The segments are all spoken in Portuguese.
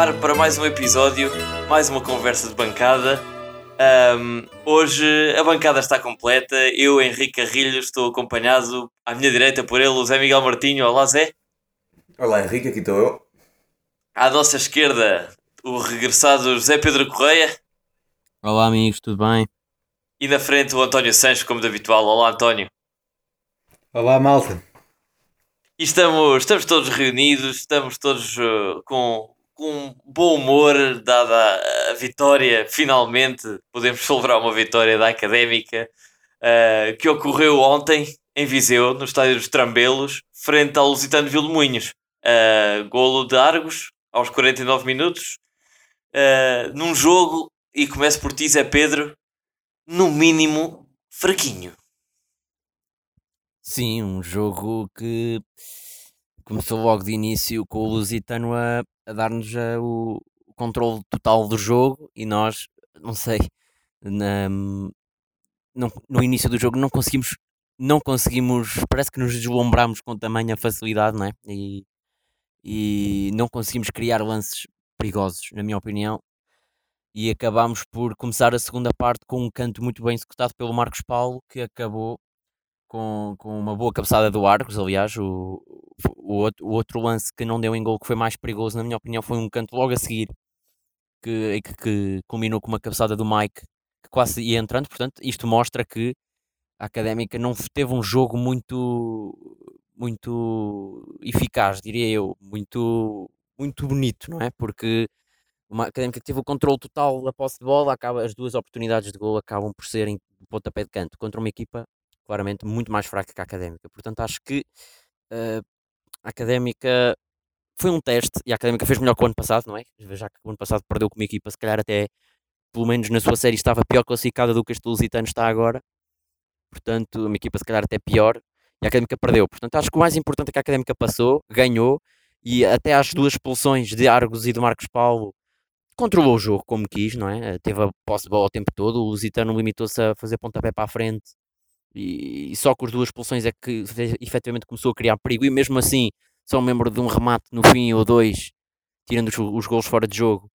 ar para mais um episódio, mais uma conversa de bancada. Um, hoje a bancada está completa. Eu, Henrique Carrilho, estou acompanhado à minha direita por ele, o Zé Miguel Martinho. Olá, Zé. Olá, Henrique, aqui estou eu. À nossa esquerda, o regressado José Pedro Correia. Olá, amigos, tudo bem? E na frente, o António Sanches, como de habitual. Olá, António. Olá, malta. E estamos, estamos todos reunidos, estamos todos uh, com, com bom humor, dada a vitória, finalmente podemos celebrar uma vitória da Académica uh, que ocorreu ontem em Viseu, no estádio dos Trambelos, frente ao Lusitano Vilmoinhos. Uh, golo de Argos, aos 49 minutos, uh, num jogo, e começo por ti, Zé Pedro, no mínimo fraquinho. Sim, um jogo que começou logo de início com o Lusitano a, a dar-nos o, controle total do jogo e nós, não sei, na, no, no início do jogo não conseguimos, não conseguimos, parece que nos deslumbramos com tamanha facilidade, não é? E, e não conseguimos criar lances perigosos, na minha opinião. E acabámos por começar a segunda parte com um canto muito bem executado pelo Marcos Paulo, que acabou com, com uma boa cabeçada do Arcos, aliás, o, o, o outro lance que não deu em gol, que foi mais perigoso, na minha opinião, foi um canto logo a seguir, que, que, que culminou com uma cabeçada do Mike, que quase ia entrando, portanto, isto mostra que a Académica não teve um jogo muito, muito eficaz, diria eu, muito, muito bonito, não é? Porque uma Académica que teve o controle total da posse de bola, acaba, as duas oportunidades de gol acabam por serem pontapé de canto, contra uma equipa claramente muito mais fraca que a académica. Portanto, acho que uh, a académica foi um teste e a académica fez melhor que o ano passado, não é? Já que o ano passado perdeu com uma equipa, se calhar até pelo menos na sua série estava pior classificada do que este Lusitano está agora. Portanto, uma equipa se calhar até pior e a académica perdeu. Portanto, acho que o mais importante é que a académica passou, ganhou e até às duas expulsões de Argos e de Marcos Paulo controlou o jogo como quis, não é? Teve a posse de bola o tempo todo. O Lusitano limitou-se a fazer pontapé para a frente e, e, só com as duas expulsões é que efetivamente começou a criar perigo e mesmo assim só me lembro de um remate no fim ou dois, tirando os, os gols fora de jogo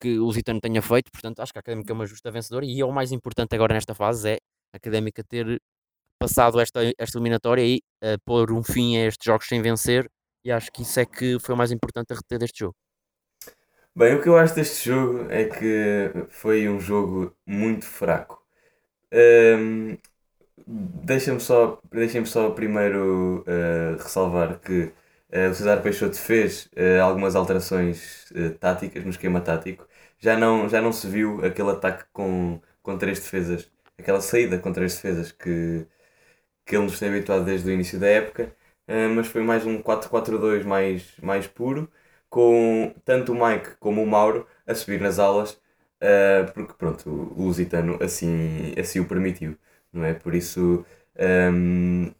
que o Lusitano tenha feito, portanto acho que a Académica é uma justa vencedora e é o mais importante agora nesta fase é a Académica ter passado esta, esta eliminatória e uh, pôr um fim a estes jogos sem vencer e acho que isso é que foi o mais importante a reter deste jogo. Bem, o que eu acho deste jogo é que foi um jogo muito fraco. Um, Deixa-me só, deixa só primeiro uh, ressalvar que uh, o César Peixoto fez uh, algumas alterações táticas no esquema tático. Já não, já não se viu aquele ataque com, com três defesas, aquela saída com três defesas que, que ele nos tem habituado desde o início da época, mas foi mais um 4-4-2 mais, mais puro, com tanto o Mike como o Mauro a subir nas alas, porque pronto, o Lusitano assim, assim o permitiu não é? Por isso, um,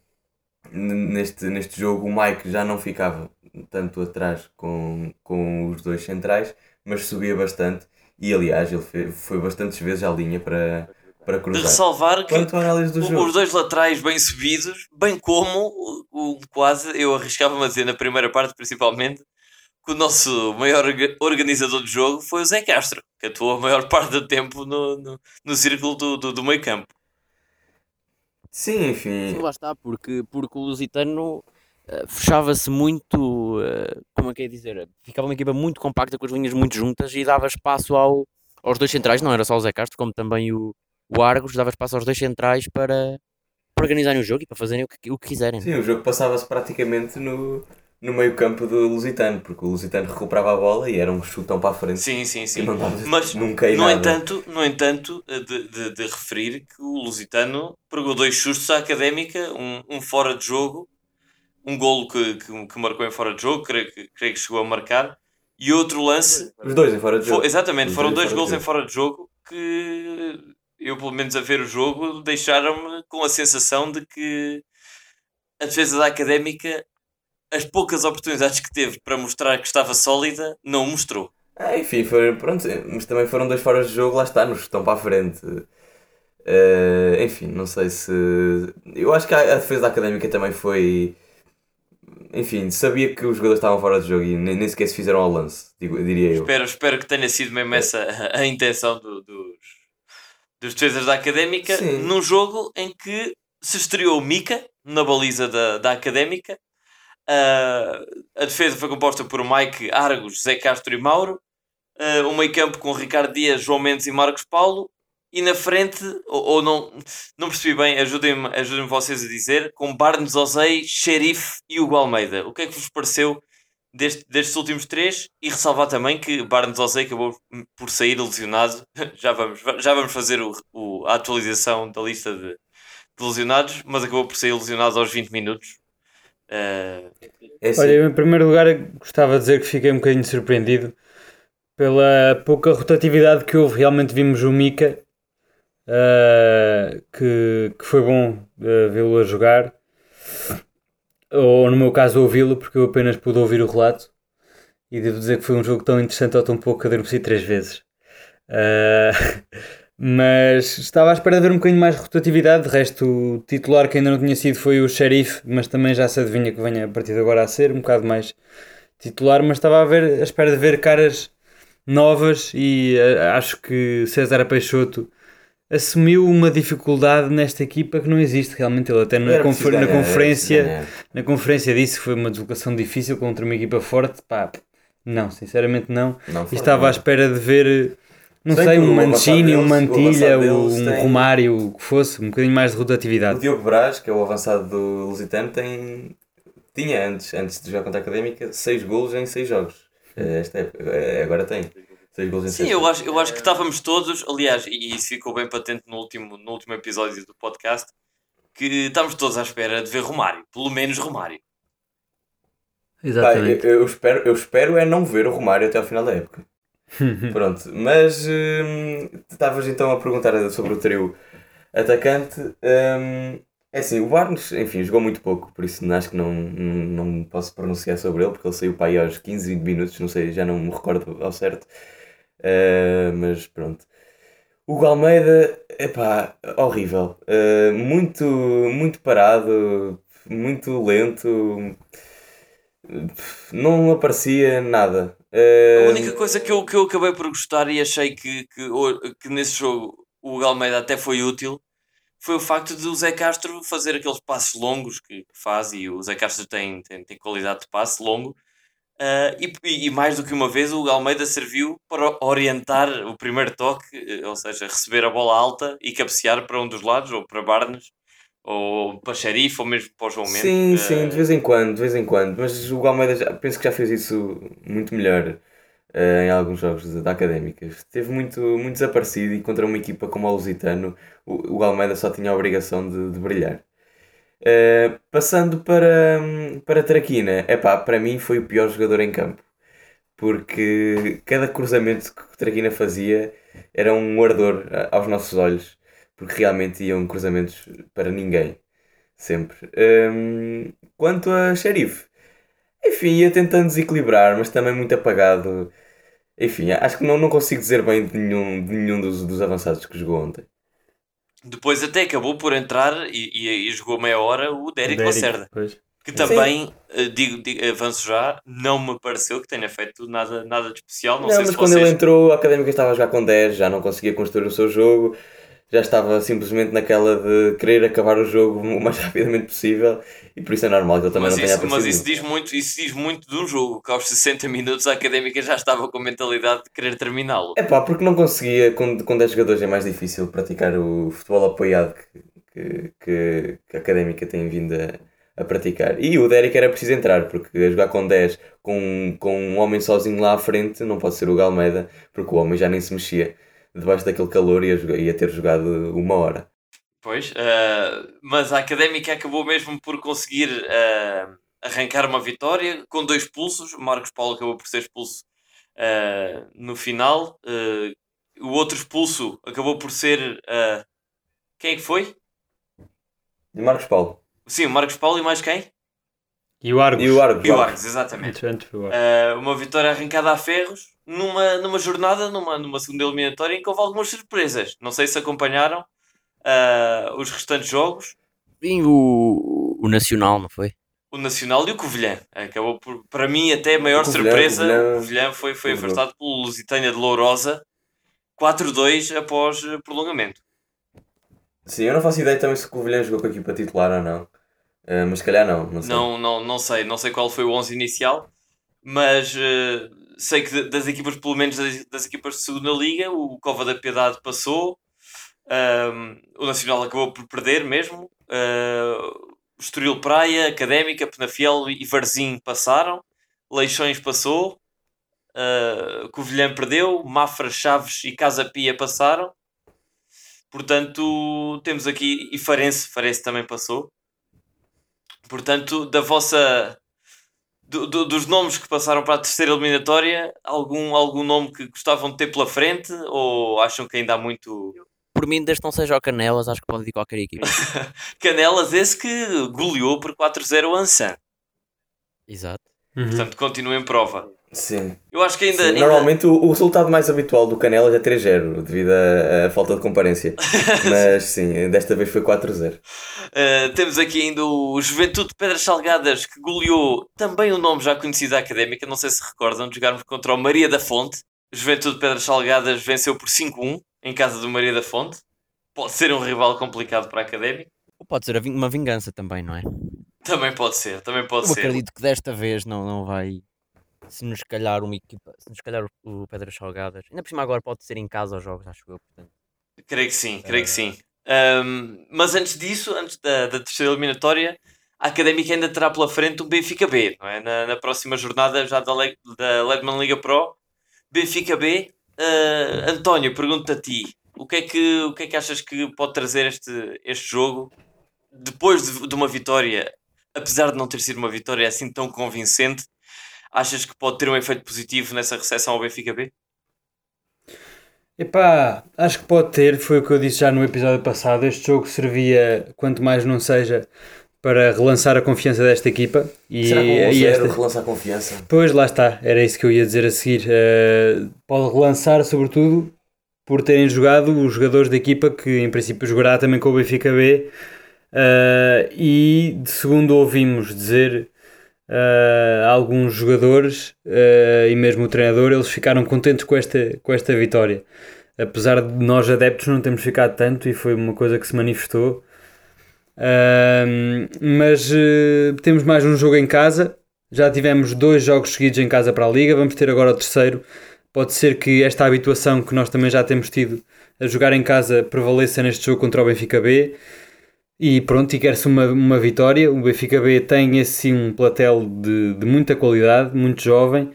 neste, neste jogo, o Mike já não ficava tanto atrás com, com os dois centrais, mas subia bastante e, aliás, ele foi, foi bastantes vezes à linha para, para cruzar. De ressalvar que do jogo. os dois laterais bem subidos, bem como o, o quase, eu arriscava-me a dizer na primeira parte, principalmente, que o nosso maior organizador do jogo foi o Zé Castro, que atuou a maior parte do tempo no, no, no círculo do, do, do meio campo. Sim, enfim. Sim, lá está, porque, porque o Lusitano uh, fechava-se muito, uh, como é que é dizer, ficava uma equipa muito compacta com as linhas muito juntas e dava espaço ao, aos dois centrais, não era só o Zé Castro, como também o, o Argos, dava espaço aos dois centrais para, para organizarem o jogo e para fazerem o que, o que quiserem. Sim, o jogo passava-se praticamente no, no meio campo do Lusitano, porque o Lusitano recuperava a bola e era um chutão para a frente. Sim, sim, sim. Mas, nunca no entanto, no entanto de, de, de, referir que o Lusitano pregou dois sustos à Académica, um, um fora de jogo, um golo que, que, que, marcou em fora de jogo, creio, creio que chegou a marcar, e outro lance... Os dois em fora de jogo. Foi, exatamente, Os foram dois, dois golos em fora de jogo que eu, pelo menos a ver o jogo, deixaram-me com a sensação de que a defesa da Académica as poucas oportunidades que teve para mostrar que estava sólida, não mostrou. Ah, enfim, foi, pronto, mas também foram dois fora de jogo, lá está, nos estão para a frente. Uh, enfim, não sei se. Eu acho que a, a defesa da académica também foi. enfim, sabia que os jogadores estavam fora de jogo e nem, nem sequer se fizeram ao lance, digo, diria eu. Espero, espero que tenha sido mesmo essa a, a intenção do- dos, dos defesas da Académica Sim. num jogo em que se estreou o Mika na baliza da, da Académica. Ah, a defesa foi composta por Mike, Argos, Zé Castro e Mauro. Ah, o meio campo com Ricardo Dias, João Mendes e Marcos Paulo. E na frente, ou, ou não, não percebi bem, ajudem-me ajudem vocês a dizer, com Barnes Ozei, Xerife e Hugo Almeida. O que é que vos pareceu deste, destes últimos três? E ressalvar também que Barnes Ozei acabou por sair lesionado. Já vamos, já vamos fazer o, o- a atualização da lista de, de lesionados, mas acabou por sair lesionado aos 20 minutos. É assim, Olha, eu, em primeiro lugar gostava de dizer que fiquei um bocadinho surpreendido pela pouca rotatividade que houve. Realmente vimos o Mika, ah, que, que foi bom ah, vê-lo a jogar, ou no meu caso ouvi-lo, porque eu apenas pude ouvir o relato. E devo dizer que foi um jogo tão interessante ou tão pouco que adormeci três vezes. Ah, mas estava à espera de ver um bocadinho mais rotatividade. De resto, o titular que ainda não tinha sido foi o Sheriff, mas também já se adivinha que venha a partir de agora a ser um bocado mais titular. Mas estava a, ver, à espera de ver caras novas e ah, acho que César Peixoto assumiu uma dificuldade nesta equipa que não existe realmente. Ele até na, confer- na conferência na conferência disse que foi uma deslocação difícil contra uma equipa forte. Pá, não, sinceramente não. Não, E estava à espera de ver, não Sei sei, um o Mancini, um deles- o Mantilha, avançado um deles tem- Romário, o que fosse, um bocadinho mais de O rotatividade. Diogo Braz, que é o avançado do Lusitano, tem... tinha antes, antes de jogar contra a Académica, 6 golos em 6 jogos. Eh, Esta época, eh, agora tem 6 golos em 6 Sim, eu acho, eu acho que estávamos todos, aliás, e isso ficou bem patente no último, no último episódio do podcast, que estávamos todos à espera de ver Romário, pelo menos Romário. Pá, eu, eu espero, eu espero é não ver o Romário até ao final da época. Pronto, mas hum, estavas então a perguntar sobre o trio atacante. hum, é assim, o Barnes, enfim, jogou muito pouco, por isso acho que não, não, não posso pronunciar sobre ele, porque ele saiu para aí aos 15, 20 minutos, não sei, já não me recordo ao certo. Uh, mas pronto. O Almeida, epá, horrível. Uh, muito, muito parado, muito lento. Não aparecia nada. A Uh, única coisa que eu, que eu acabei por gostar e achei que, que, que nesse jogo o Almeida até foi útil foi o facto de o Zé Castro fazer aqueles passos longos que faz e o Zé Castro tem, tem, tem qualidade de passe longo. Ah, e, e- mais do que uma vez o Almeida serviu para orientar o primeiro toque, eh, ou seja, receber a bola alta e cabecear para um dos lados, ou para Barnes, ou para Xerife, ou mesmo para o João Mendes. Sim, sim, de vez em quando, de vez em quando. Mas o Almeida já- penso que já fez isso muito melhor eh, em alguns jogos da Académica. Esteve muito, muito desaparecido e contra uma equipa como o Lusitano, o, o Almeida só tinha a obrigação de, de brilhar. Eh, passando para, para Traquina, epá, para mim foi o pior jogador em campo. Porque cada cruzamento que o Traquina fazia era um ardor a- aos nossos olhos. Porque realmente iam cruzamentos para ninguém. Sempre. Hum, quanto a Xerife, enfim, ia tentando desequilibrar, mas também muito apagado. Enfim, acho que não, não consigo dizer bem de nenhum, de nenhum dos, dos avançados que jogou ontem. Depois até acabou por entrar e, e- e jogou meia hora o Derek, Derek, Lacerda. pois. Que também, eh, digo, digo- avanço já, não me pareceu que tenha feito nada, nada de especial. Não, Não, sei mas se quando vocês... ele entrou, a Académica estava a jogar com 10, já não conseguia construir o seu jogo, já estava simplesmente naquela de querer acabar o jogo o mais rapidamente possível e por isso é normal que ele também Mas não tenha isso, mas aparecido. isso diz muito, isso diz muito de um jogo que aos 60 minutos a académica já estava com a mentalidade de querer terminá-lo. É pá, porque não conseguia, com, com 10 jogadores é mais difícil praticar o futebol apoiado que, que, que, que a académica tem vindo a, a praticar. E o Derek era preciso entrar, porque a jogar com 10, com, com um homem sozinho lá à frente, não pode ser o Galmeida, porque o homem já nem se mexia debaixo daquele calor e ia, jogar- ia ter jogado uma hora. Pois, eh, mas a académica acabou mesmo por conseguir eh, arrancar uma vitória com dois expulsos. Marcos Paulo acabou por ser expulso eh, no final. O outro expulso acabou por ser. quem é que foi? Marcos Paulo. Sim, o Marcos Paulo e mais quem? E o Argos. E o Argos. E o Argos, exatamente. Uh, uma vitória arrancada a ferros numa, numa jornada, numa, numa segunda eliminatória em que houve algumas surpresas. Não sei se acompanharam uh, os restantes jogos. Sim, o, o Nacional, não foi? o Nacional e o Covilhã. Acabou por, para mim, até a maior O Covilhã- surpresa, Covilhã- o Covilhã foi, foi Covilhã. afastado pelo Lusitânia de Lourosa 4-2 após eh, prolongamento. Sim, eu não faço ideia também se o Covilhã jogou com a equipa titular ou não. Eh, mas se calhar não, não sei. Não, não, não sei, não sei qual foi o 11 inicial, mas eh, sei que das equipas, pelo menos das, das equipas de segunda liga, o Cova da Piedade passou, ahm, o Nacional acabou por perder mesmo, o Estoril Praia, Académica, Penafiel e Varzim passaram, Leixões passou, ah, Covilhã perdeu, Mafra, Chaves e Casa Pia passaram. Portanto, temos aqui e Farense, Farense também passou. Portanto, da vossa. do- do- dos nomes que passaram para a terceira eliminatória, algum, algum nome que gostavam de ter pela frente ou acham que ainda há muito. Por mim, desde que não seja o Canelas, acho que pode ir qualquer equipa. Canelas, esse que goleou por 4-0 o Ansan. Exato. Uhum. Portanto, continua em prova. Sim. Eu acho que ainda. Sim, ainda- Normalmente o, o resultado mais habitual do Canelas é 3-0, devido à, à falta de comparência. Mas sim, desta vez foi 4-0. Uh, temos aqui ainda o Juventude de Pedras Salgadas que goleou também um nome já conhecido da académica. Não sei se recordam de jogarmos contra o Maria da Fonte. Juventude de Pedras Salgadas venceu por 5-1 em casa do Maria da Fonte. Pode ser um rival complicado para a académica. Ou pode ser uma vingança também, não é? Também pode ser, também pode Eu ser. acredito que desta vez não, não vai. Se nos calhar uma equipa. Se nos calhar o, o Pedras Salgadas. Ainda por cima agora pode ser em casa aos jogos, acho eu. Portanto, Creio que sim, creio que sim. Um, mas antes disso, antes da, da terceira eliminatória, a Académica ainda terá pela frente um Benfica B, não é? Na, na próxima jornada já da, Le da Ledman Liga Pro. Benfica B. Uh, António, pergunto a ti, o que, é que, o que é que achas que pode trazer este, este jogo depois de, de uma vitória, apesar de não ter sido uma vitória assim tão convincente, achas que pode ter um efeito positivo nessa recepção ao Benfica B? Epá, acho que pode ter, foi o que eu disse já no episódio passado. Este jogo servia, quanto mais não seja, para relançar a confiança desta equipa. E, Será que o e 1-0 esta... relança a confiança? Pois, lá está, era isso que eu ia dizer a seguir. Eh, pode relançar, sobretudo, por terem jogado os jogadores da equipa que, em princípio, jogará também com o Benfica B. Eh, e, de segundo ouvimos dizer, eh, alguns jogadores eh, e mesmo o treinador, eles ficaram contentes com esta, com esta vitória. Apesar de nós, adeptos, não termos ficado tanto e foi uma coisa que se manifestou. Ahm, mas eh, temos mais um jogo em casa. Já tivemos dois jogos seguidos em casa para a Liga. Vamos ter agora o terceiro. Pode ser que esta habituação que nós também já temos tido a jogar em casa prevaleça neste jogo contra o Benfica B. E pronto, e quer-se uma, uma vitória. O Benfica B tem esse um platel de, de muita qualidade, muito jovem,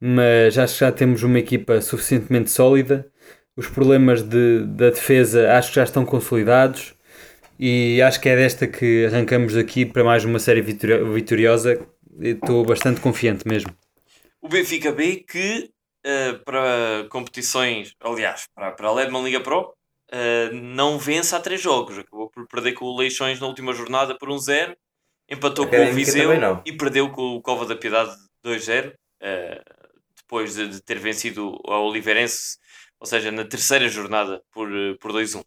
mas acho que já temos uma equipa suficientemente sólida. Os problemas de, da defesa acho que já estão consolidados e acho que é desta que arrancamos aqui para mais uma série vitori- vitoriosa. Estou bastante confiante mesmo. O Benfica B que eh, para competições, aliás, para, para a Ledman Liga Pro, eh, não vence há três jogos. Acabou por perder com o Leixões na última jornada por 1-0, empatou com o Viseu e perdeu com o Cova da Piedade 2-0, eh, depois de, de ter vencido a Oliveirense, ou seja, na terceira jornada por, eh, por 2-1.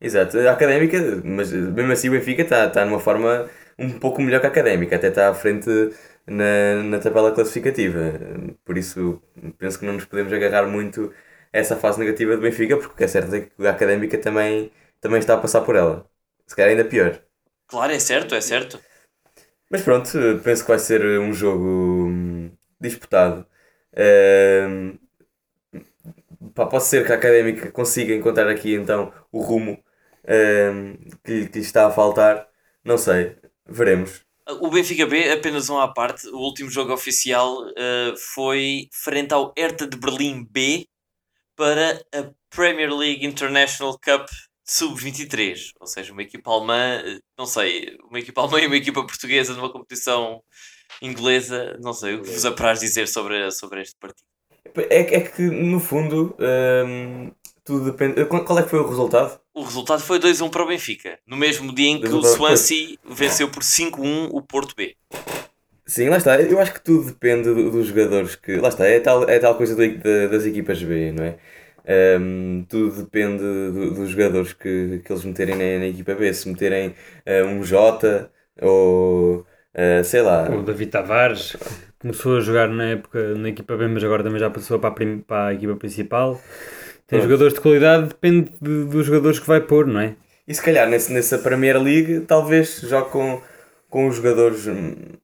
Exato, a académica, mas mesmo assim o Benfica está tá numa forma um pouco melhor que a académica, até está à frente na, na tabela classificativa. Por isso penso que não nos podemos agarrar muito essa fase negativa do Benfica, porque o que é certo é que a académica também, também está a passar por ela. Se calhar ainda pior. Claro, é certo, é certo. Mas pronto, penso que vai ser um jogo hum, disputado. Pá, pode ser que a Académica consiga encontrar aqui então o rumo hum, que, lhe- que lhe está a faltar. Não sei, veremos. O Benfica B, apenas um à parte, o último jogo oficial eh, foi frente ao Hertha de Berlim B para a Premier League International Cup Sub-23, ou seja, uma equipa alemã, eh, não sei, uma equipa alemã e uma equipa portuguesa numa competição inglesa, não sei o que vos apraz dizer sobre, sobre este partido. É, é que no fundo hum, tudo depende. Qual qual é que foi o resultado? O resultado foi 2-1 para o Benfica, no mesmo dia em que 2-1 o para o- Swansea venceu por 5-1 o Porto B. Sim, lá está. Eu acho que tudo depende do- dos jogadores que. Lá está, é tal, é tal coisa do- da- das equipas B, não é? Hum, tudo depende do- dos jogadores que, que eles meterem na, na equipa B. Se meterem eh, um Jota, Ou uh, sei lá. O David Tavares começou a jogar na época na equipa B, mas agora também já passou para a, prim- para a equipa principal. Tem Pronto. jogadores de qualidade, depende de- dos jogadores que vai pôr, não é? E se calhar nesse, nessa Premier League talvez jogue com, com os jogadores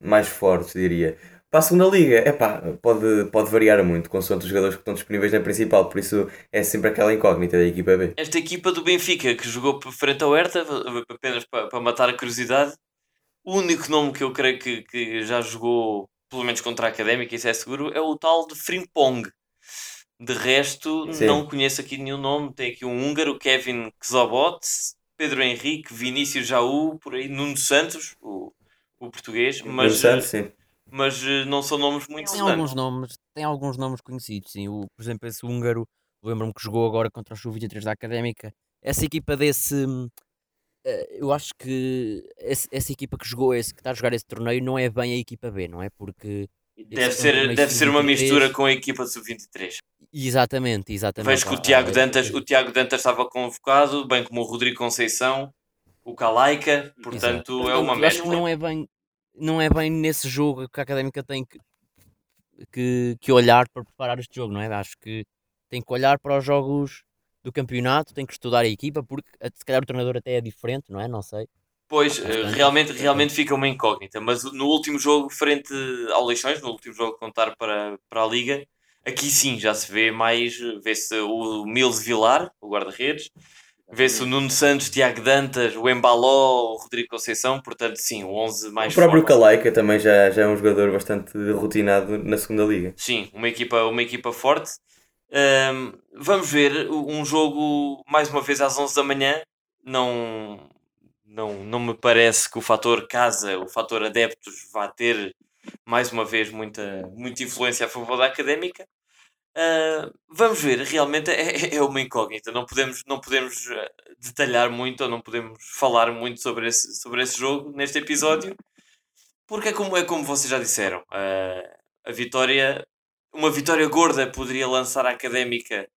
mais fortes, diria. Para a segunda liga, epá, pode, pode variar muito consoante os jogadores que estão disponíveis na principal, por isso é sempre aquela incógnita da equipa B. Esta equipa do Benfica que jogou por frente ao Hertha, apenas para, para matar a curiosidade, o único nome que eu creio que, que já jogou, pelo menos contra a Académica, isso é seguro, é o tal de Frimpong. De resto, Sim. não conheço aqui nenhum nome. Tem aqui um húngaro, Kevin Kzobot, Pedro Henrique, Vinícius Jaú, por aí, Nuno Santos, o, o português, mas, sim. mas eh, não são nomes muito Tem alguns nomes, tem alguns nomes conhecidos, sim. O, por exemplo, esse húngaro, lembro-me que jogou agora contra o Sub-23 da Académica. Essa equipa desse. eh, Eu acho que esse- essa equipa que jogou esse, que está a jogar esse torneio, não é bem a equipa B, não é? Porque. Deve é um ser, deve ser uma sub-23. mistura com a equipa de sub-23. Exatamente, exatamente. Vejo que o Tiago ah, Dantas, o Tiago Dantas estava convocado, bem como o Rodrigo Conceição, o Calaica, portanto é uma eu acho que mescla. não é bem não é bem nesse jogo que a académica tem que, que, que olhar para preparar este jogo, não é? Acho que tem que olhar para os jogos do campeonato, tem que estudar a equipa, porque eh, se calhar o treinador até é diferente, não é? Não sei. Pois, eh, Bastante. realmente, realmente fica uma incógnita, mas no último jogo, frente ao Leixões, no último jogo a contar para, para a Liga, aqui sim já se vê mais, vê-se o Mills Vilar, o guarda-redes, vê-se o Nuno Santos, Tiago Dantas, o Embaló, o Rodrigo Conceição, portanto sim, o 11 mais O próprio forte. Calaica também já, já é um jogador bastante rotinado na segunda liga. Sim, uma equipa, uma equipa forte. Ahm, vamos ver um jogo mais uma vez às 11 da manhã. Não, não, não me parece que o fator casa, o fator adeptos, vá ter mais uma vez muita, muita influência a favor da académica. Ah, vamos ver, realmente é, é uma incógnita. Não podemos, não podemos ah, detalhar muito ou não podemos falar muito sobre esse, sobre esse jogo neste episódio, porque é como, é como vocês já disseram. ah, a vitória, uma vitória gorda poderia lançar a académica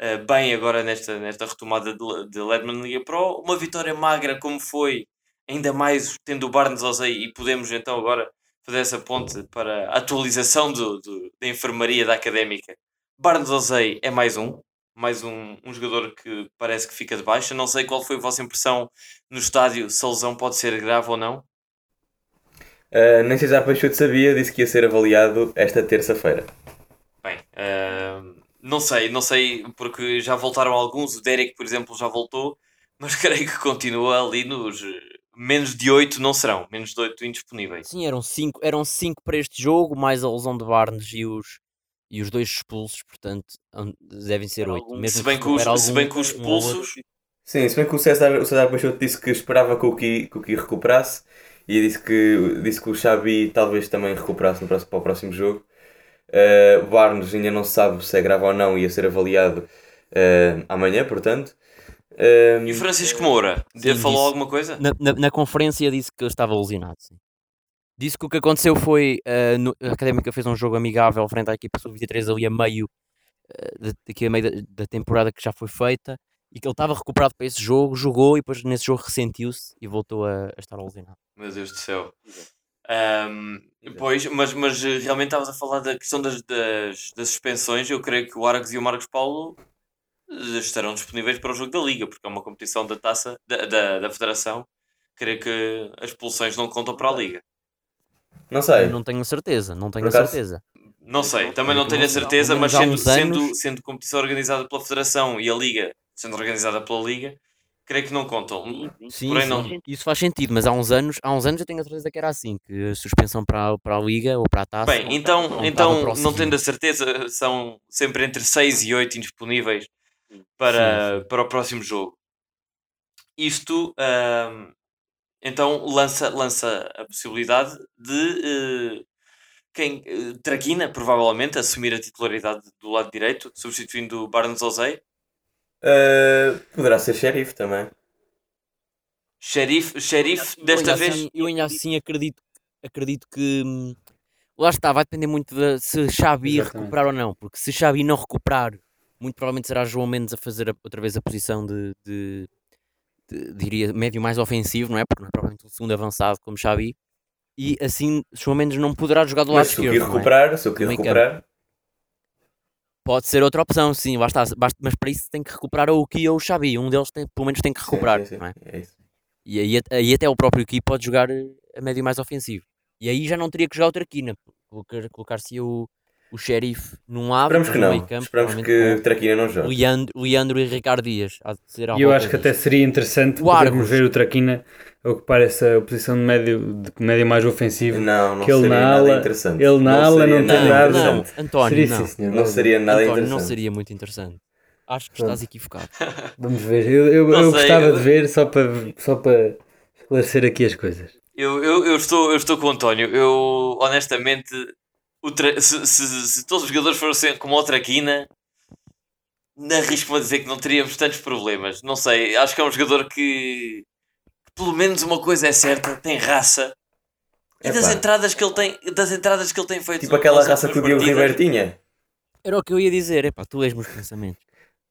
ah, bem agora nesta, nesta retomada de, de Ledman Liga Pro. Uma vitória magra, como foi, ainda mais tendo o Barnes Ozei, e podemos então agora fazer essa ponte para a atualização do, do- da enfermaria da académica. Barnes Ozei é mais um, mais um, um jogador que parece que fica de baixa. Não sei qual foi a vossa impressão no estádio, se a lesão pode ser grave ou não. Uh, nem sei se já Peixoto sabia, disse que ia ser avaliado esta terça-feira. Bem, ahm, não sei, não sei, porque já voltaram alguns. O Derek, por exemplo, já voltou, mas creio que continua ali nos menos de 8 não serão, menos de 8 indisponíveis. Sim, eram cinco, eram cinco para este jogo, mais a lesão de Barnes e os, e os dois expulsos, portanto hum, devem ser oito. Mesmo se bem se que os, se bem que os expulsos, Sim, se bem que o César, o César Peixoto disse que esperava que o Ki, que o Ki recuperasse e disse que, disse que o Xabi talvez também recuperasse no próximo, para o próximo jogo. Uh, o Barnes ainda não se sabe se é grave ou não, ia ser avaliado uh, amanhã, portanto. Um, e o Francisco Moura, Sim, falou disse. alguma coisa? Na, na, na conferência disse que estava lesionado. Sim. Disse que o que aconteceu foi ah, no- a Académica fez um jogo amigável frente à equipa sub-23 ali a meio, de- daqui a meio da, da temporada que já foi feita e que ele estava recuperado para esse jogo, jogou e depois nesse jogo ressentiu-se e voltou a, a estar lesionado. Meu Deus do céu. Ahm, pois, mas, mas eh, realmente estavas a falar da questão das, das, das suspensões. Eu creio que o Aragos e o Marcos Paulo estarão disponíveis para o jogo da Liga, porque é uma competição da taça da, da, da Federação. Creio que as expulsões não contam para a Liga. Não sei. Não tenho certeza, não tenho acaso- certeza. Não sei, também não Não tenho a certeza, mas sendo, sendo, sendo competição organizada pela Federação e a Liga sendo organizada pela Liga, creio que não contam. Sim, Porém, sim, não- isso faz sentido, mas há uns anos, há uns anos eu tenho a certeza que era assim, que a suspensão para, a- para a Liga ou para a taça. Bem, então, contava então não tendo a certeza, são sempre entre 6 e 8 indisponíveis para, para o próximo jogo. Isto então lança, lança a possibilidade de eh, quem eh, Traquina, provavelmente, assumir a titularidade do lado direito, substituindo o Barnes Ozei. Uh, poderá ser xerife também. Xerife, xerife Eu desta ainda vez. assim- eu ainda assim acredito, acredito que hum, lá está, vai depender muito de se Xabi Exatamente. recuperar ou não, porque se Xabi não recuperar, muito provavelmente será João Mendes a fazer a- outra vez a posição de, de- diria, médio mais ofensivo, não é? Porque não é propriamente um segundo avançado como Xavi. E assim, João Mendes não poderá jogar do lado Mas se eu esquerdo. é? recuperar, se eu campo. recuperar, Pode ser outra opção, sim, está. Basta- mas para isso tem que recuperar ou o Ki ou o Xavi. Um deles tem, pelo menos tem que sim, recuperar. sim, sim, não é? é. E aí, aí até o próprio Ki pode jogar eh, a médio mais ofensivo. E aí já não teria que jogar o Traquina. Colocar- Colocar-se o, o Xerife num lado, Esperamos que não. campo, Esperamos que Traquina não jogue. Leandro, Leandro e Ricardo Dias. Há de ser E eu acho que até disto. seria interessante O podermos ver o Traquina ocupar essa posição de médio, de médio mais ofensivo. Não, não Que ele seria na nada ala- interessante. ele na ala seria não tem nada nada. Não, interessante. António, Seria, não. sim, senhor. Não seria nada António, interessante. não seria muito interessante. Acho que estás equivocado. Vamos ver. Eu, eu, Não eu sei, gostava eu- de ver só para, só para esclarecer aqui as coisas. Eu, eu, eu, estou, eu estou com o António. Eu, honestamente, se, se, se todos os jogadores fossem como o Traquina, arrisco-me a dizer que não teríamos tantos problemas. Não sei, acho que é um jogador que, pelo menos uma coisa é certa, tem raça. E das entradas que ele tem, das entradas que ele tem feito. Tipo aquela raça que o Diogo Ribeiro tinha. Era o que eu ia dizer. Epá, tu és meus pensamentos.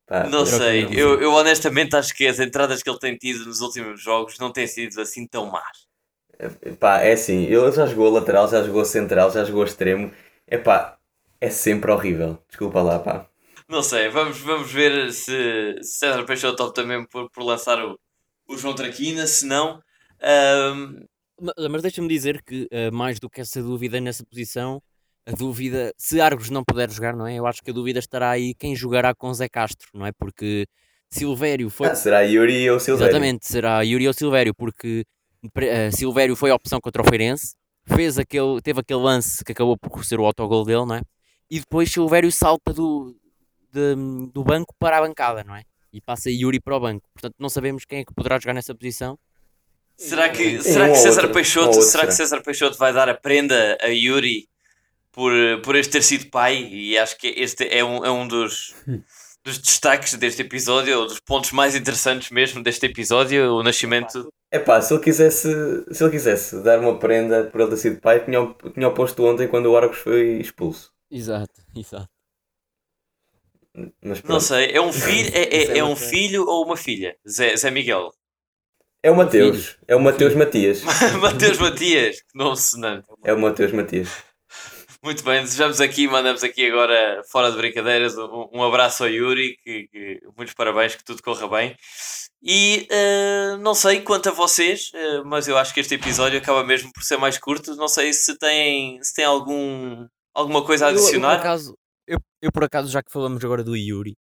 Pá, Não que sei, eu, eu honestamente acho que as entradas que ele tem tido nos últimos jogos não têm sido assim tão más. Pá, é assim, ele já jogou lateral, já jogou central, já jogou extremo. É pá, é sempre horrível. Desculpa lá, pá. Não sei, vamos, vamos ver se César Peixoto opta mesmo por, por lançar o, o João Traquina, se não. ahm, Ma- Mas deixa-me dizer que, eh, mais do que essa dúvida nessa posição, a dúvida, se Argos não puder jogar, não é? Eu acho que a dúvida estará aí quem jogará com Zé Castro, não é? Porque Silvério foi. Ah, será Yuri ou Silvério? Exatamente, será Yuri ou Silvério, porque eh, Silvério foi a opção contra o Feirense, fez aquele, teve aquele lance que acabou por ser o autogol dele, não é? E depois Silvério salta do, de- do banco para a bancada, não é? E passa Yuri para o banco. Portanto, não sabemos quem é que poderá jogar nessa posição. será que, Um será que César outro, Peixoto, outro será que. César Peixoto vai dar a prenda a Yuri por, por este ter sido pai? E acho que este é um, é um dos, dos destaques deste episódio, ou dos pontos mais interessantes mesmo deste episódio, o nascimento. É pá, se ele quisesse, se ele quisesse dar uma prenda por ele ter sido pai, tinha, o- tinha posto ontem quando o Argos foi expulso. Exato, exato. Mas Não sei, é um filho, é, é, é é um filho ou uma filha? Zé, Zé Miguel. É o Mateus. É o Mateus Matias. Mateus Matias, que nome sonante. É o Mateus Matias. Muito bem, desejamos aqui, mandamos aqui agora, fora de brincadeiras, um, um abraço ao Yuri, que, que- muitos parabéns, que tudo corra bem. E eh, não sei quanto a vocês, eh, mas eu acho que este episódio acaba mesmo por ser mais curto. Não sei se têm, se têm algum, alguma coisa a Eu- Eu, por adicionar. acaso, eu, eu, por acaso, já que falamos agora do Yuri,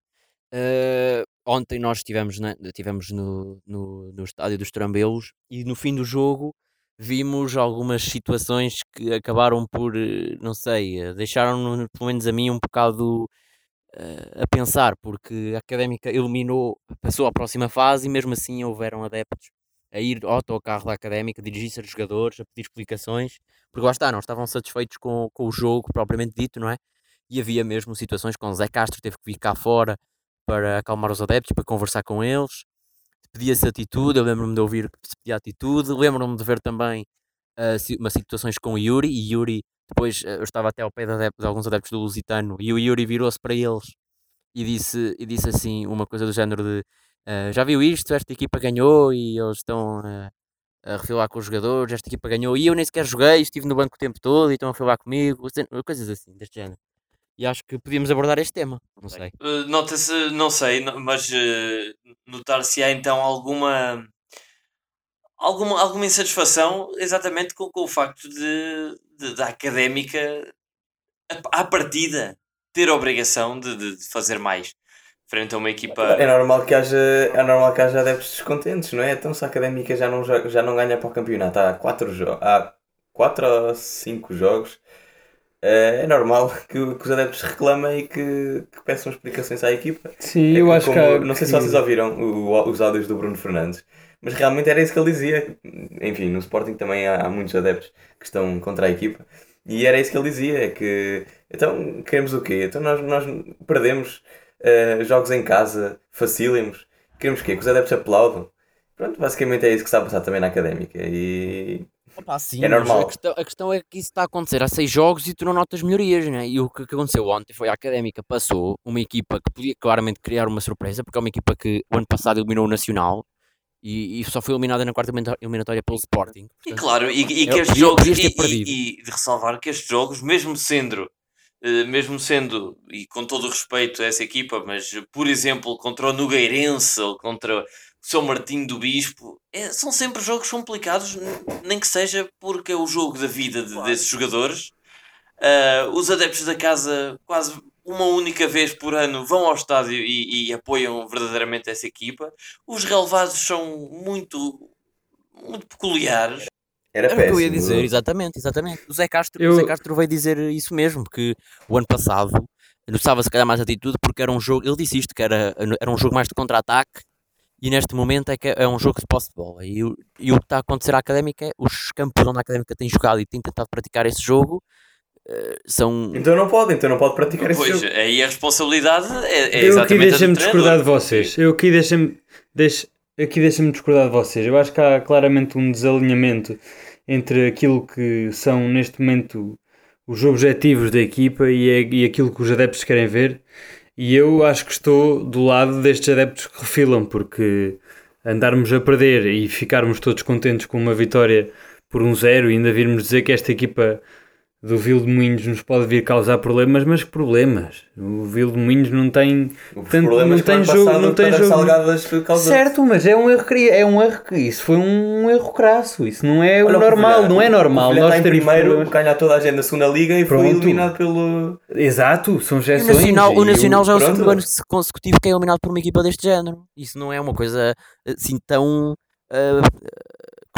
eh, ontem nós estivemos, na, estivemos no, no, no estádio dos Trambelos e no fim do jogo vimos algumas situações que acabaram por, não sei, deixaram pelo menos a mim um bocado a pensar, porque a Académica eliminou, passou à próxima fase e mesmo assim houveram adeptos a ir ao autocarro da Académica, dirigir-se aos jogadores, a pedir explicações, porque lá está, não estavam satisfeitos com, com o jogo propriamente dito, não é? E havia mesmo situações com o Zé Castro, teve que vir cá fora para acalmar os adeptos, para conversar com eles, pedia-se atitude, eu lembro-me de ouvir que se pedia atitude, lembro-me de ver também ah, si- umas situações com Yuri, e Yuri, depois ah, eu estava até ao pé de, adep- de alguns adeptos do Lusitano, e o Yuri virou-se para eles e disse, e disse assim uma coisa do género de ah, já viu isto, esta equipa ganhou e eles estão ah, a refilar com os jogadores, esta equipa ganhou e eu nem sequer joguei, estive no banco o tempo todo e estão a refilar comigo, coisas assim, deste género. E acho que podíamos abordar este tema, não sei. Eh, Nota-se, não sei, mas eh, notar-se há então alguma, alguma, alguma insatisfação exatamente com, com o facto de, de- da académica à partida ter a obrigação de, de- de fazer mais frente a uma equipa. É normal que haja, é normal que haja adeptos descontentes, não é? Então se a Académica já não, já não ganha para o campeonato há 4 jo há quatro ou 5 jogos, eh, é normal que, que os adeptos reclamem e que, que peçam explicações à equipa. Sim, É eu que acho como- que. Não sei se vocês ouviram o- os áudios do Bruno Fernandes, mas realmente era isso que ele dizia. Enfim, no Sporting também há, há muitos adeptos que estão contra a equipa. E era isso que ele dizia, é que então queremos o quê? Então nós, nós perdemos eh, jogos em casa, facílimos. Queremos o quê? Que os adeptos aplaudam. Pronto, basicamente é isso que está a passar também na académica. E Opa, sim, É normal. A questão, a questão é que isso está a acontecer há seis jogos e tu não notas melhorias, né? E o que, que aconteceu ontem foi a Académica passou uma equipa que podia claramente criar uma surpresa, porque é uma equipa que o ano passado eliminou o Nacional e, e só foi eliminada na quarta elimina- eliminatória pelo Sporting. E Portanto, claro, e, e que estes jogos, e, e- e de ressalvar que estes jogos, mesmo sendo, eh, mesmo sendo, e com todo o respeito a essa equipa, mas por exemplo, contra o Nogueirense ou contra o São Martinho do Bispo, é- são sempre jogos complicados, nem que seja porque é o jogo da vida de- desses jogadores. Ah, os adeptos da casa, quase uma única vez por ano, vão ao estádio e, e apoiam verdadeiramente essa equipa. Os relevados são muito, muito peculiares. Era Era o que eu ia dizer, exatamente, exatamente. O Zé Castro, Eu- o Zé Castro veio dizer isso mesmo, que o ano passado notava se calhar mais atitude porque era um jogo, ele disse isto, que era, era um jogo mais de contra-ataque e neste momento é que é um jogo de posse de bola. E, o- e o que está a acontecer à Académica é os campos onde a Académica tem jogado e tem tentado praticar esse jogo são... Então não pode, então não pode praticar esse Pois, jogo. aí a responsabilidade é, é eu aqui exatamente a do deixa-me discordar de vocês. Eu aqui deixa-me deixa, aqui deixa-me discordar de vocês. Eu acho que há claramente um desalinhamento entre aquilo que são neste momento os objetivos da equipa e, é- e aquilo que os adeptos querem ver. E eu acho que estou do lado destes adeptos que refilam, porque andarmos a perder e ficarmos todos contentes com uma vitória por um zero e ainda virmos dizer que esta equipa do Vil de Moinhos nos pode vir causar problemas, mas que problemas? O Vil de Moinhos não tem Os Tanto- problemas não que tem ano jogo- não tem jogo- Salgadas. Certo, mas é um erro, cri- é um erro que isso foi um erro crasso. Isso não é Olha o normal, Covilhã. não é normal. O Nós está primeiro, problemas. ganha toda a gente na segunda liga e foi Pronto. eliminado pelo. Exato, são exceções. o Nacional, o Nacional já é o segundo ano consecutivo que é eliminado por uma equipa deste género. Isso não é uma coisa assim tão. ah,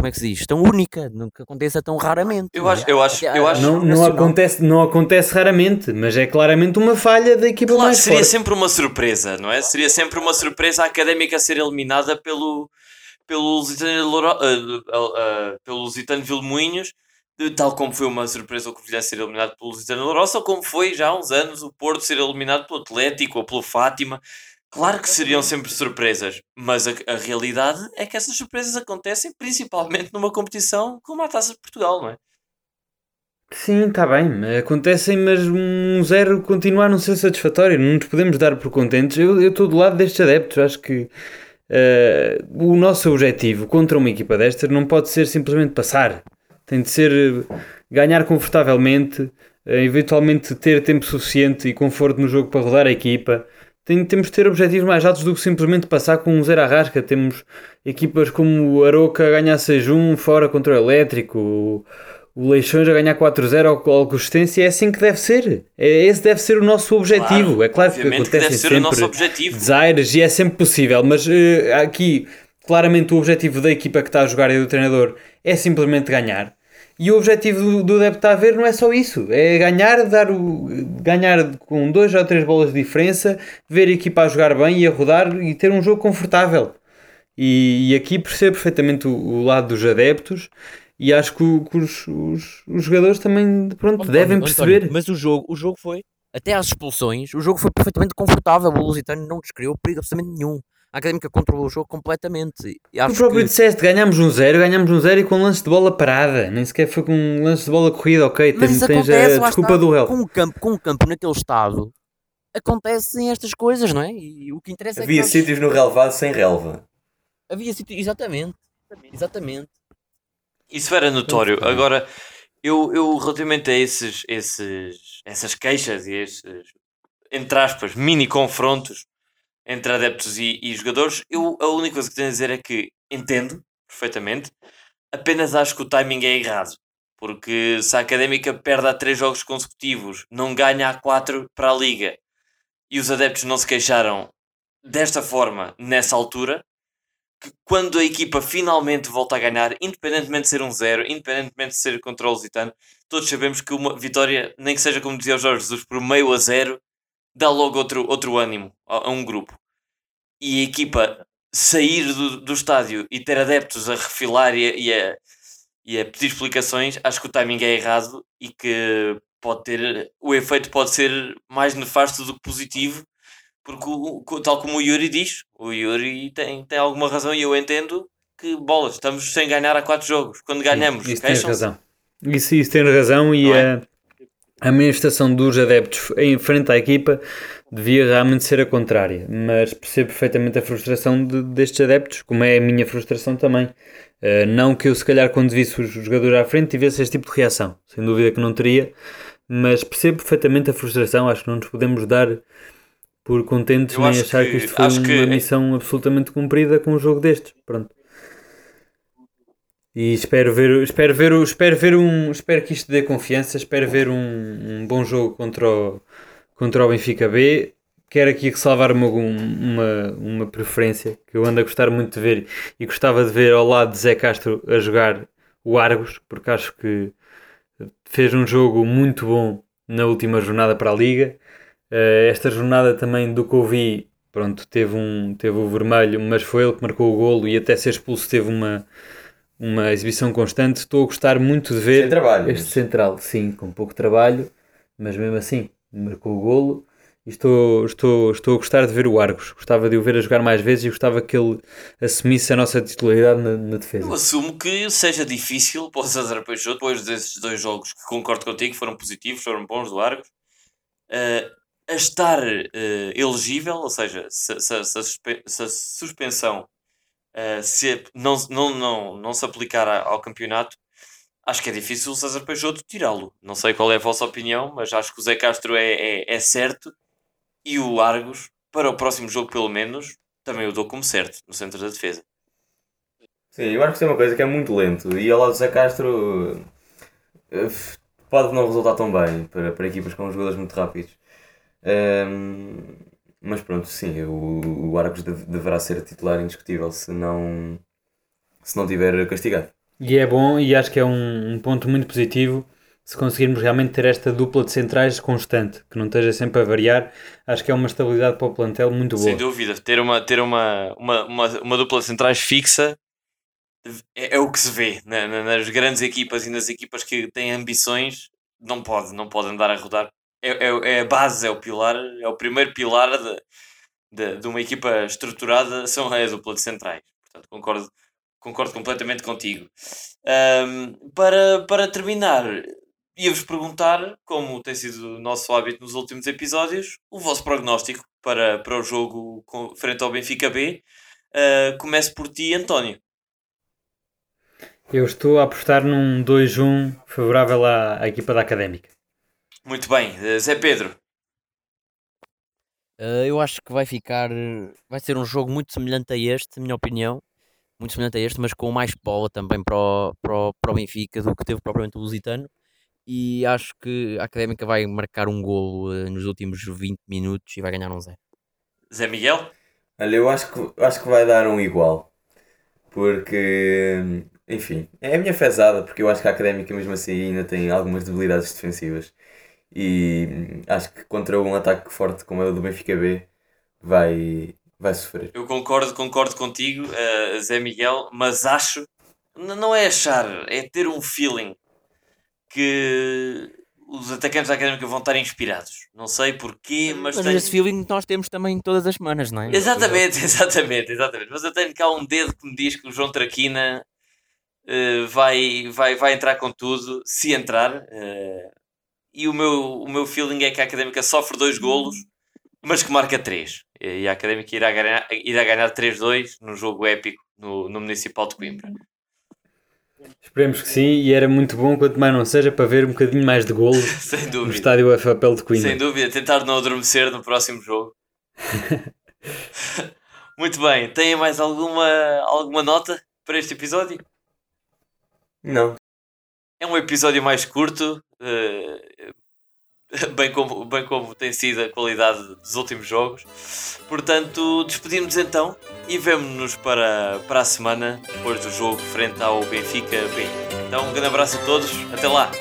como é que se diz? Tão única, nunca aconteça tão raramente. Eu não é? acho, eu acho, eu acho. Não, não, acontece, não acontece raramente, mas é claramente uma falha da equipa Claro, mais seria forte. sempre uma surpresa, não é? Seria sempre uma surpresa a académica ser eliminada pelo, pelo Lusitano, de Louro- ah, ah, ah, pelo Lusitano Vilmoinhos, tal como foi uma surpresa o Covilhã ser eliminado pelo Lusitano ou como foi já há uns anos o Porto ser eliminado pelo Atlético ou pelo Fátima. Claro que seriam sempre surpresas, mas a, a realidade é que essas surpresas acontecem principalmente numa competição como a Taça de Portugal, não é? Sim, está bem, acontecem, mas um zero continua a não ser satisfatório, não nos podemos dar por contentes. Eu estou do lado destes adeptos, acho que eh, o nosso objetivo contra uma equipa destas não pode ser simplesmente passar, tem de ser eh, ganhar confortavelmente, eh, eventualmente ter tempo suficiente e conforto no jogo para rodar a equipa. Tem- temos de ter objetivos mais altos do que simplesmente passar com um zero à rasca. Temos equipas como o Aroca a ganhar 6-1 fora contra o Elétrico, o- Leixões a ganhar 4-0 ao ao é assim que deve ser. É, esse deve ser o nosso objetivo. é claro que deve ser o sempre nosso objetivo. desaires e é sempre possível, mas eh, aqui claramente o objetivo da equipa que está a jogar e do treinador é simplesmente ganhar. E o objetivo do, do a ver não é só isso, é ganhar, dar o, ganhar com dois ou três bolas de diferença, ver a equipa a jogar bem e a rodar e ter um jogo confortável. E, e aqui percebo perfeitamente o, o lado dos adeptos e acho que, o- que os, os- os jogadores também pronto, António, devem António, perceber. mas o jogo, o jogo foi, até às expulsões, o jogo foi perfeitamente confortável. O Lusitano não descriou perigo absolutamente nenhum. A Académica controlou o jogo completamente. E Tu próprio que... disseste, ganhámos um zero, ganhámos um zero e com lance de bola parada. Nem sequer foi com um lance de bola corrida, ok. Mas Tens, acontece, a desculpa está, do réu. Com um campo, com um campo naquele estado, acontecem estas coisas, não é? E o que interessa é Havia que nós- sítios no relevado sem relva. Havia sítios, exatamente. Exatamente. Isso era notório. Agora, eu, eu relativamente a esses, esses, essas queixas e esses, entre aspas, mini confrontos entre adeptos e, e jogadores, eu a única coisa que tenho a dizer é que entendo perfeitamente, apenas acho que o timing é errado. Porque se a académica perde há três jogos consecutivos, não ganha há quatro para a liga e os adeptos não se queixaram desta forma nessa altura, que quando a equipa finalmente volta a ganhar, independentemente de ser um zero, independentemente de ser contra o Lusitano, todos sabemos que uma vitória, nem que seja como dizia o Jorge Jesus, por meio a zero, dá logo outro, outro ânimo a, a um grupo. E a equipa sair do, do estádio e ter adeptos a refilar e a, e, a, e a pedir explicações, acho que o timing é errado e que pode ter, o efeito pode ser mais nefasto do que positivo porque, o- tal como o Yuri diz, o Yuri tem, tem alguma razão e eu entendo que, bolas, estamos sem ganhar há quatro jogos. Quando ganhamos, Isso tens queixam-se. razão. Isso, isso tens razão e a, é? A manifestação dos adeptos em frente à equipa devia realmente ser a contrária, mas percebo perfeitamente a frustração de, destes adeptos, como é a minha frustração também. Uh, não que eu, se calhar, quando visse os jogadores à frente, tivesse este tipo de reação, sem dúvida que não teria, mas percebo perfeitamente a frustração. Acho que não nos podemos dar por contentes nem achar que, que isto foi uma que... missão absolutamente cumprida com um jogo destes. Pronto. E espero ver, espero ver, espero ver um, espero que isto dê confiança, espero ver um, um bom jogo contra o, contra o Benfica B. Quero aqui salvar uma, uma, uma preferência que eu ando a gostar muito de ver e gostava de ver ao lado de Zé Castro a jogar o Argos, porque acho que fez um jogo muito bom na última jornada para a Liga. Uh, esta jornada também do que ouvi, pronto, teve, um, teve o vermelho, mas foi ele que marcou o golo e até ser expulso teve uma, uma exibição constante. Estou a gostar muito de ver Sem trabalho, este mas... central, sim, com pouco trabalho, mas mesmo assim marcou o golo e estou, estou, estou a gostar de ver o Argos. Gostava de o ver a jogar mais vezes e gostava que ele assumisse a nossa titularidade na, na defesa. Eu assumo que seja difícil para o César Peixoto, depois desses dois jogos que concordo contigo, foram positivos, foram bons do Argos, uh, a estar uh, elegível, ou seja, se, se, se, a, se a, suspensão uh, se não, não, não, não se aplicar ao campeonato, acho que é difícil o César Peixoto tirá-lo. Não sei qual é a vossa opinião, mas acho que o Zé Castro é, é, é, certo e o Argos, para o próximo jogo pelo menos, também o dou como certo, no centro da defesa. Sim, o Argos tem uma coisa que é muito lento e ao lado do Zé Castro eh, pode não resultar tão bem para, para equipas com jogadores muito rápidos. Um, mas pronto, sim, o, o Argos deverá ser titular indiscutível se não, se não tiver castigado. E é bom e acho que é um, um, ponto muito positivo se conseguirmos realmente ter esta dupla de centrais constante, que não esteja sempre a variar. Acho que é uma estabilidade para o plantel muito boa. Sem dúvida, ter uma, ter uma, uma, uma, uma dupla de centrais fixa é, é o que se vê na, na, nas grandes equipas e nas equipas que têm ambições. Não pode, não pode andar a rodar. É, é, é a base, é o pilar, é o primeiro pilar de, de, de uma equipa estruturada, são a dupla de centrais. Portanto, concordo concordo completamente contigo. Um, para, para terminar, ia-vos perguntar, como tem sido o nosso hábito nos últimos episódios, o vosso prognóstico para, para o jogo com, frente ao Benfica B. Uh, comece por ti, António. Eu estou a apostar num 2-1 favorável à, à, equipa da Académica. Muito bem. Uh, Zé Pedro. Uh, eu acho que vai ficar. Vai ser um jogo muito semelhante a este, na minha opinião muito semelhante a este, mas com mais bola também para o, para o, para o Benfica do que teve propriamente o Lusitano. E acho que a Académica vai marcar um golo uh, nos últimos 20 minutos e vai ganhar um zero. Zé Miguel? Olha, eu acho que, acho que vai dar um igual. Porque, enfim, é a minha fezada, porque eu acho que a Académica mesmo assim ainda tem algumas debilidades defensivas. E acho que contra um ataque forte como é o do Benfica B vai, vai sofrer. Eu concordo, concordo contigo, uh, Zé Miguel, mas acho, não é achar, é ter um feeling que os atacantes da Académica vão estar inspirados. Não sei porquê, mas. Mas tenho... esse feeling nós temos também todas as semanas, não é? Exatamente, exatamente, exatamente. Mas eu tenho cá um dedo que me diz que o João Traquina uh, vai, vai, vai entrar com tudo, se entrar. Uh, e o meu, o meu feeling é que a Académica sofre dois golos mas que marca 3. E a Académica irá ganhar, irá ganhar 3-2 num jogo épico no, no Municipal de Coimbra. Esperemos que sim, e era muito bom, quanto mais não seja, para ver um bocadinho mais de golo no estádio FAPL de Coimbra. Sem dúvida, tentar não adormecer no próximo jogo. muito bem, têm mais alguma, alguma nota para este episódio? Não. É um episódio mais curto, uh, bem como, bem como tem sido a qualidade dos últimos jogos. Portanto, despedimos então e vemo-nos para, para a semana, depois do jogo frente ao Benfica B. Então, um grande abraço a todos, até lá!